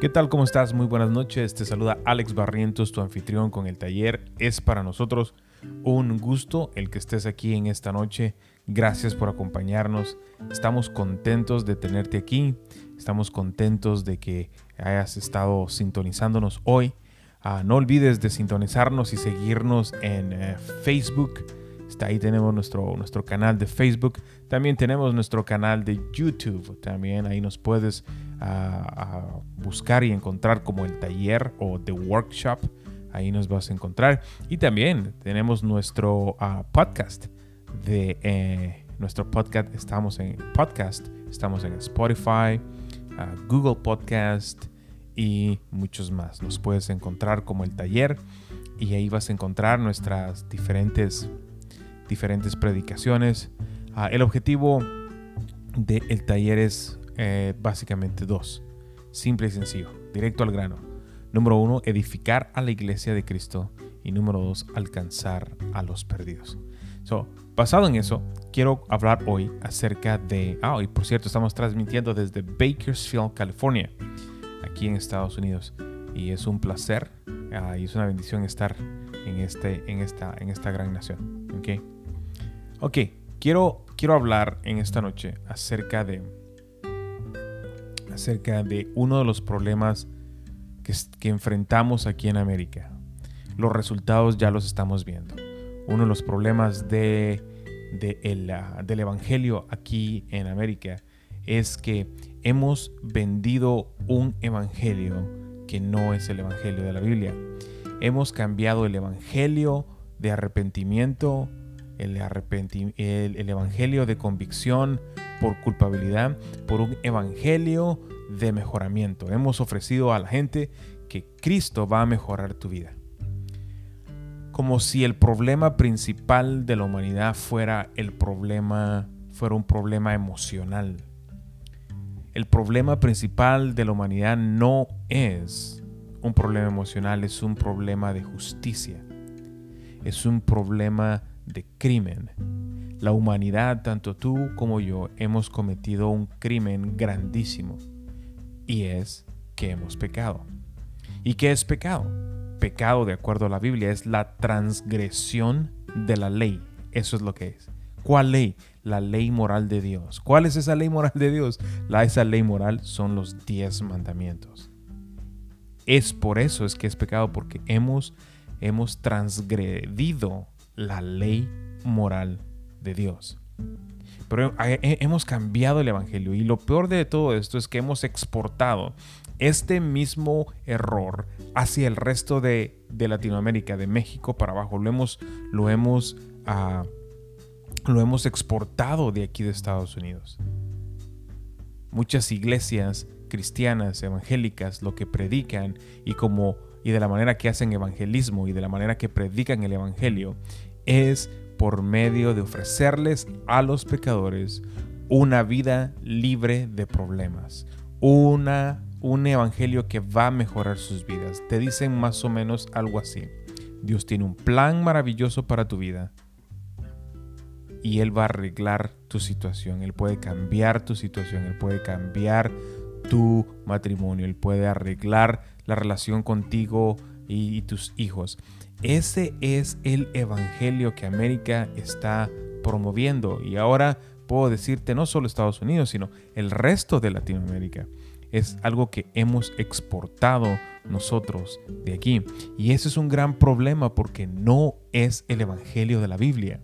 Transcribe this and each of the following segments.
¿Qué tal? ¿Cómo estás? Muy buenas noches. Te saluda Alex Barrientos, tu anfitrión con el taller. Es para nosotros un gusto el que estés aquí en esta noche. Gracias por acompañarnos. Estamos contentos de tenerte aquí. Estamos contentos de que hayas estado sintonizándonos hoy. Ah, no olvides de sintonizarnos y seguirnos en eh, Facebook. Está ahí tenemos nuestro, nuestro canal de Facebook. También tenemos nuestro canal de YouTube. También ahí nos puedes a, buscar y encontrar como el taller o The Workshop. Ahí nos vas a encontrar. Y también tenemos nuestro ah, podcast de eh, nuestro podcast. Estamos en podcast, estamos en Spotify, ah, Google Podcast y muchos más. Nos puedes encontrar como el taller y ahí vas a encontrar nuestras diferentes diferentes predicaciones. Ah, el objetivo del taller es eh, básicamente dos. Simple y sencillo, directo al grano. Número uno, edificar a la iglesia de Cristo. Y número dos, alcanzar a los perdidos. So, basado en eso, quiero hablar hoy acerca de... Ah, y por cierto, estamos transmitiendo desde Bakersfield, California, aquí en Estados Unidos. Y es un placer ah, y es una bendición estar en, este, en, esta, en esta gran nación. Ok, ok quiero, quiero hablar en esta noche acerca de acerca de uno de los problemas que, enfrentamos aquí en América. Los resultados ya los estamos viendo. Uno de los problemas ah, del Evangelio aquí en América es que hemos vendido un Evangelio que no es el Evangelio de la Biblia. Hemos cambiado el Evangelio de arrepentimiento, el, el Evangelio de convicción por culpabilidad, por un Evangelio de mejoramiento. Hemos ofrecido a la gente que Cristo va a mejorar tu vida. Como si el problema principal de la humanidad fuera el problema fuera un problema emocional. El problema principal de la humanidad no es un problema emocional, es un problema de justicia. Es un problema de crimen. La humanidad, tanto tú como yo, hemos cometido un crimen grandísimo y es que hemos pecado. ¿Y qué es pecado? Pecado, de acuerdo a la Biblia, es la transgresión de la ley. Eso es lo que es. ¿Cuál ley? La ley moral de Dios. ¿Cuál es esa ley moral de Dios? La, esa ley moral son los diez mandamientos. Es por eso es que es pecado, porque hemos, hemos transgredido la ley moral de Dios. Pero hemos cambiado el Evangelio y lo peor de todo esto es que hemos exportado este mismo error hacia el resto de, Latinoamérica, de México para abajo. Lo hemos, lo, hemos, ah, lo hemos exportado de aquí de Estados Unidos. Muchas iglesias cristianas, evangélicas, lo que predican y como y de la manera que hacen evangelismo y de la manera que predican el evangelio es por medio de ofrecerles a los pecadores una vida libre de problemas, una, un evangelio que va a mejorar sus vidas. Te dicen más o menos algo así. Dios tiene un plan maravilloso para tu vida y Él va a arreglar tu situación. Él puede cambiar tu situación, Él puede cambiar tu matrimonio, Él puede arreglar la relación contigo y tus hijos. Ese es el evangelio que América está promoviendo y ahora puedo decirte no solo Estados Unidos, sino el resto de Latinoamérica. Es algo que hemos exportado nosotros de aquí. Y ese es un gran problema porque no es el evangelio de la Biblia.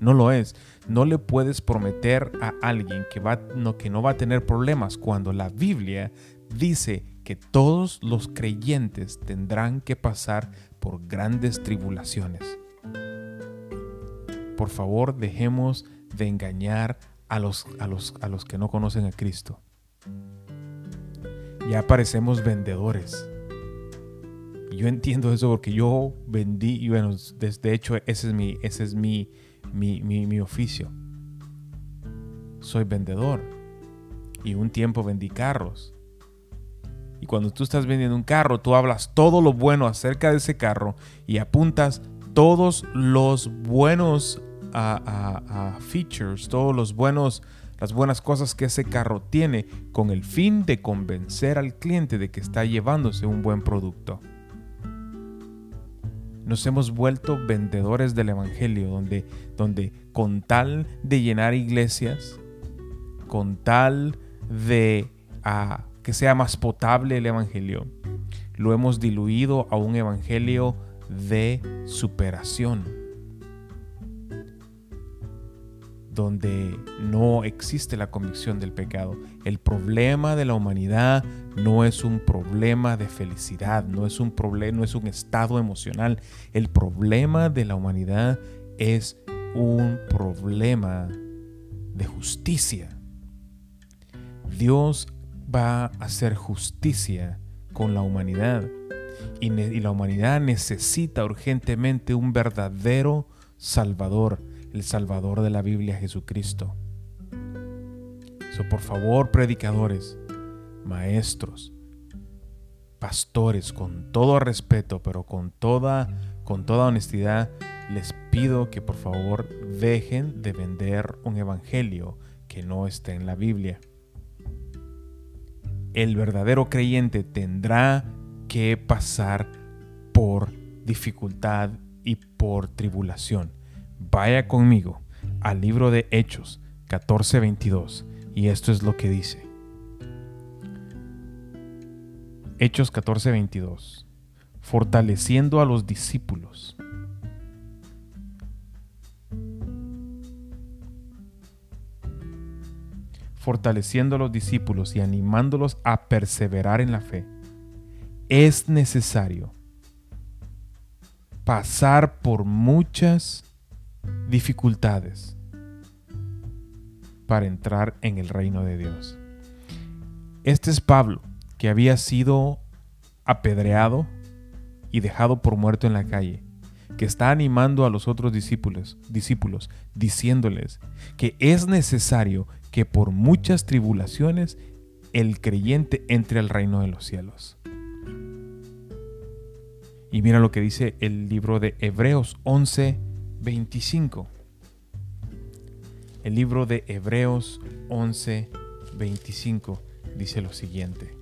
No lo es. No le puedes prometer a alguien que, va, que no va a tener problemas cuando la Biblia dice que todos los creyentes tendrán que pasar por grandes tribulaciones. Por favor, dejemos de engañar a los, a los, a los que no conocen a Cristo. Ya parecemos vendedores. yo entiendo eso porque yo vendí, y bueno, de, hecho ese es, mi, ese es mi, mi, mi oficio. Soy vendedor. Y un tiempo vendí carros. Y cuando tú estás vendiendo un carro, tú hablas todo lo bueno acerca de ese carro y apuntas todos los buenos features, todos los buenos, las buenas cosas que ese carro tiene con el fin de convencer al cliente de que está llevándose un buen producto. Nos hemos vuelto vendedores del Evangelio, donde, donde con tal de llenar iglesias, con tal de ah, que sea más potable el Evangelio, lo hemos diluido a un Evangelio de superación donde no existe la convicción del pecado. El problema de la humanidad no es un problema de felicidad, no es un problema, no es un estado emocional. El problema de la humanidad es un problema de justicia. Dios va a hacer justicia con la humanidad y, la humanidad necesita urgentemente un verdadero Salvador el Salvador de la Biblia, Jesucristo. So, por favor, predicadores, maestros, pastores, con todo respeto, pero con toda, con toda honestidad, les pido que por favor dejen de vender un evangelio que no esté en la Biblia. El verdadero creyente tendrá que pasar por dificultad y por tribulación. Vaya conmigo al libro de Hechos 14:22 y esto es lo que dice. Hechos 14:22. Fortaleciendo a los discípulos. Fortaleciendo a los discípulos y animándolos a perseverar en la fe. Es necesario pasar por muchas dificultades para entrar en el reino de Dios. Este es Pablo, que había sido apedreado y dejado por muerto en la calle, que está animando a los otros discípulos, discípulos diciéndoles que es necesario que por muchas tribulaciones el creyente entre al reino de los cielos. Y mira lo que dice el libro de Hebreos 11, 25. El libro de Hebreos 11, 25 dice lo siguiente.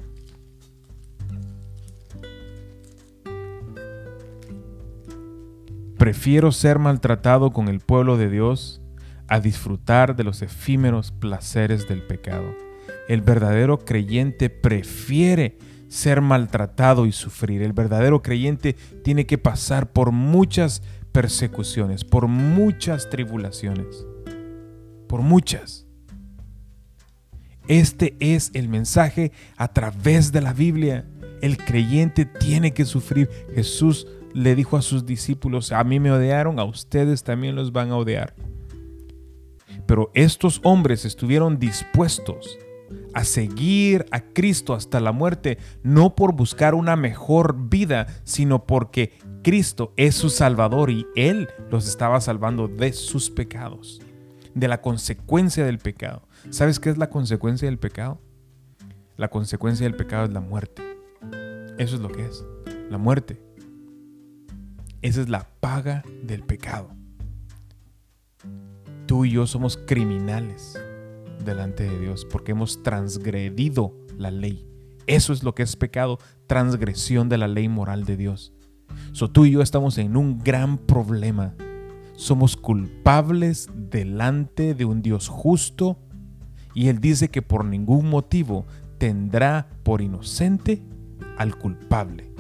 Prefiero ser maltratado con el pueblo de Dios a disfrutar de los efímeros placeres del pecado. El verdadero creyente prefiere ser maltratado y sufrir. El verdadero creyente tiene que pasar por muchas persecuciones, por muchas tribulaciones, por muchas. Este es el mensaje a través de la Biblia. El creyente tiene que sufrir. Jesús le dijo a sus discípulos, a mí me odiaron, a ustedes también los van a odiar. Pero estos hombres estuvieron dispuestos a seguir a Cristo hasta la muerte, no por buscar una mejor vida, sino porque Cristo es su Salvador y Él los estaba salvando de sus pecados, de la consecuencia del pecado. ¿Sabes qué es la consecuencia del pecado? La consecuencia del pecado es la muerte. Eso es lo que es, la muerte. Esa es la paga del pecado. Tú y yo somos criminales delante de Dios porque hemos transgredido la ley. Eso es lo que es pecado, transgresión de la ley moral de Dios. So, tú y yo estamos en un gran problema. Somos culpables delante de un Dios justo y Él dice que por ningún motivo tendrá por inocente al culpable.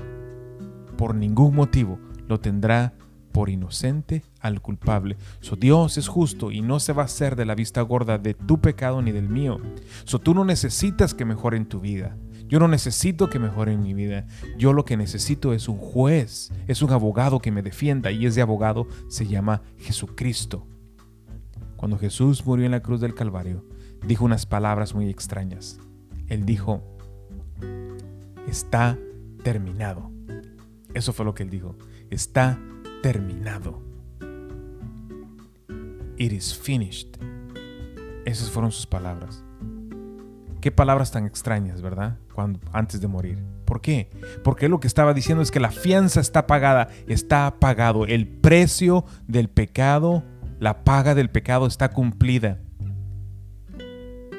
Por ningún motivo lo tendrá por inocente al culpable. So, Dios es justo y no se va a hacer de la vista gorda de tu pecado ni del mío. So, tú no necesitas que mejore en tu vida. Yo no necesito que mejore en mi vida. Yo lo que necesito es un juez, es un abogado que me defienda y ese abogado se llama Jesucristo. Cuando Jesús murió en la cruz del Calvario, dijo unas palabras muy extrañas. Él dijo, está terminado. Eso fue lo que él dijo. Está terminado. It is finished. Esas fueron sus palabras. Qué palabras tan extrañas, ¿verdad? Cuando, antes de morir. ¿Por qué? Porque lo que estaba diciendo es que la fianza está pagada, está pagado. El precio del pecado, la paga del pecado está cumplida.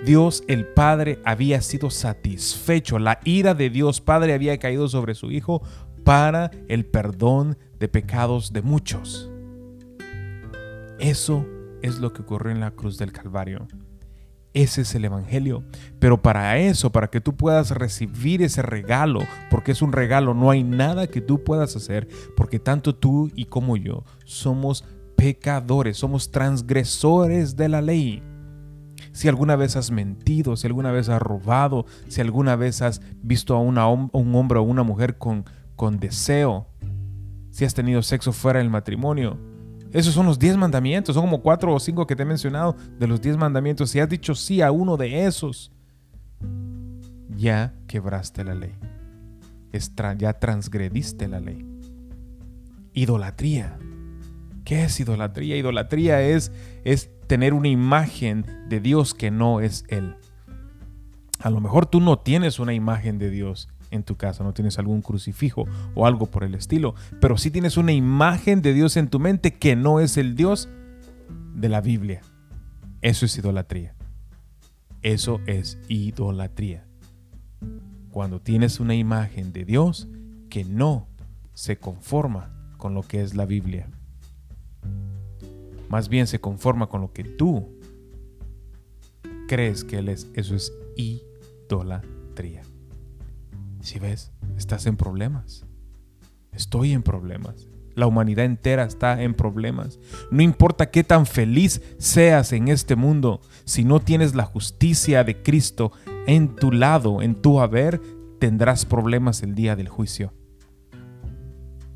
Dios el Padre había sido satisfecho, la ira de Dios Padre había caído sobre su Hijo para el perdón de pecados de muchos. Eso es lo que ocurrió en la cruz del Calvario. Ese es el Evangelio. Pero para eso, para que tú puedas recibir ese regalo, porque es un regalo, no hay nada que tú puedas hacer, porque tanto tú y como yo somos pecadores, somos transgresores de la ley. Si alguna vez has mentido, si alguna vez has robado, si alguna vez has visto a un hombre o una mujer con, con deseo, si has tenido sexo fuera del matrimonio, esos son los diez mandamientos. Son como cuatro o cinco que te he mencionado de los diez mandamientos. Si has dicho sí a uno de esos, ya quebraste la ley. Ya transgrediste la ley. Idolatría. ¿Qué es idolatría? Idolatría es, es tener una imagen de Dios que no es Él. A lo mejor tú no tienes una imagen de Dios en tu casa, no tienes algún crucifijo o algo por el estilo, pero sí tienes una imagen de Dios en tu mente que no es el Dios de la Biblia. Eso es idolatría. Eso es idolatría. Cuando tienes una imagen de Dios que no se conforma con lo que es la Biblia. Más bien se conforma con lo que tú crees que Él es. Eso es idolatría. Si ves, estás en problemas. Estoy en problemas. La humanidad entera está en problemas. No importa qué tan feliz seas en este mundo, si no tienes la justicia de Cristo en tu lado, en tu haber, tendrás problemas el día del juicio.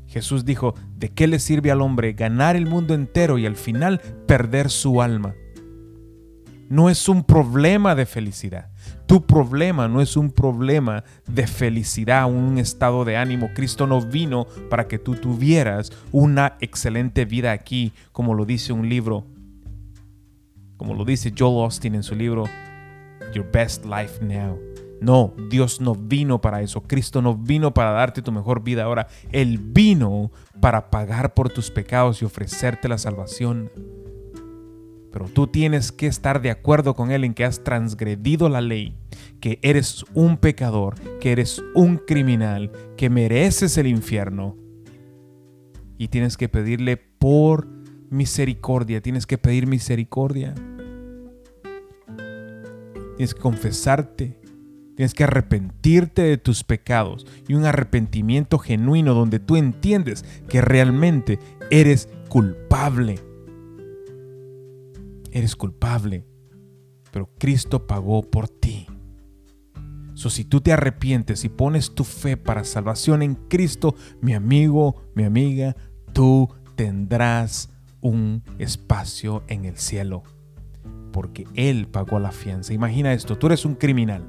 Jesús dijo, ¿de qué le sirve al hombre ganar el mundo entero y al final perder su alma? No es un problema de felicidad. Tu problema no es un problema de felicidad, un estado de ánimo. Cristo no vino para que tú tuvieras una excelente vida aquí, como lo dice un libro, como lo dice Joel Austin en su libro Your Best Life Now. No, Dios no vino para eso. Cristo no vino para darte tu mejor vida ahora. Él vino para pagar por tus pecados y ofrecerte la salvación. Pero tú tienes que estar de acuerdo con Él en que has transgredido la ley, que eres un pecador, que eres un criminal, que mereces el infierno. Y tienes que pedirle por misericordia, tienes que pedir misericordia. Tienes que confesarte, tienes que arrepentirte de tus pecados y un arrepentimiento genuino donde tú entiendes que realmente eres culpable eres culpable, pero Cristo pagó por ti. So, si tú te arrepientes y pones tu fe para salvación en Cristo, mi amigo, mi amiga, tú tendrás un espacio en el cielo. Porque Él pagó la fianza. Imagina esto, tú eres un criminal.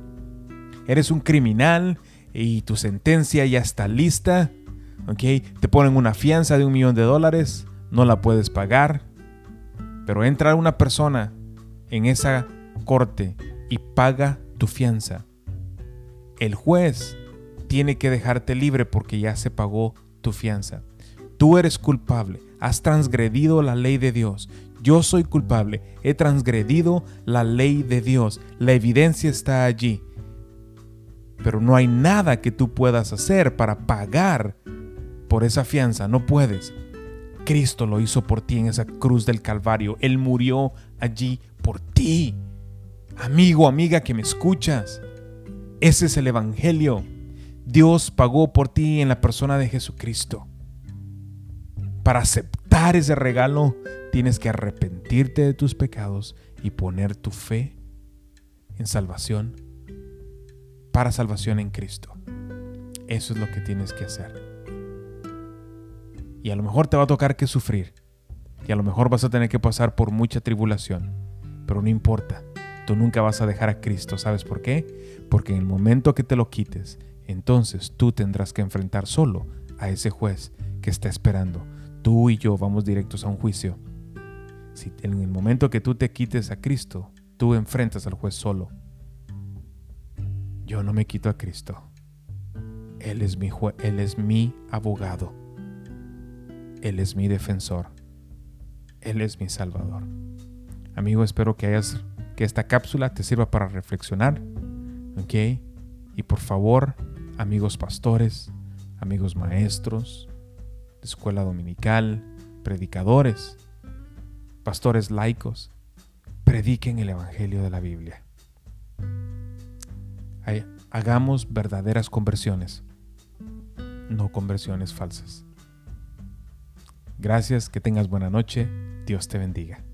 Eres un criminal y tu sentencia ya está lista. ¿ok? Te ponen una fianza de un millón de dólares, no la puedes pagar. Pero entra una persona en esa corte y paga tu fianza. El juez tiene que dejarte libre porque ya se pagó tu fianza. Tú eres culpable, has transgredido la ley de Dios. Yo soy culpable, he transgredido la ley de Dios. La evidencia está allí. Pero no hay nada que tú puedas hacer para pagar por esa fianza, no puedes. Cristo lo hizo por ti en esa cruz del Calvario. Él murió allí por ti. Amigo, amiga que me escuchas, ese es el Evangelio. Dios pagó por ti en la persona de Jesucristo. Para aceptar ese regalo, tienes que arrepentirte de tus pecados y poner tu fe en salvación, para salvación en Cristo. Eso es lo que tienes que hacer. Y a lo mejor te va a tocar que sufrir. Y a lo mejor vas a tener que pasar por mucha tribulación. Pero no importa. Tú nunca vas a dejar a Cristo. ¿Sabes por qué? Porque en el momento que te lo quites, entonces tú tendrás que enfrentar solo a ese juez que está esperando. Tú y yo vamos directos a un juicio. Si en el momento que tú te quites a Cristo, tú enfrentas al juez solo. Yo no me quito a Cristo. Él es mi, él es mi abogado. Él es mi defensor. Él es mi salvador. Amigo, espero que hayas que esta cápsula te sirva para reflexionar. ¿Ok? Y por favor, amigos pastores, amigos maestros, de escuela dominical, predicadores, pastores laicos, prediquen el Evangelio de la Biblia. Hagamos verdaderas conversiones, no conversiones falsas. Gracias, que tengas buena noche, Dios te bendiga.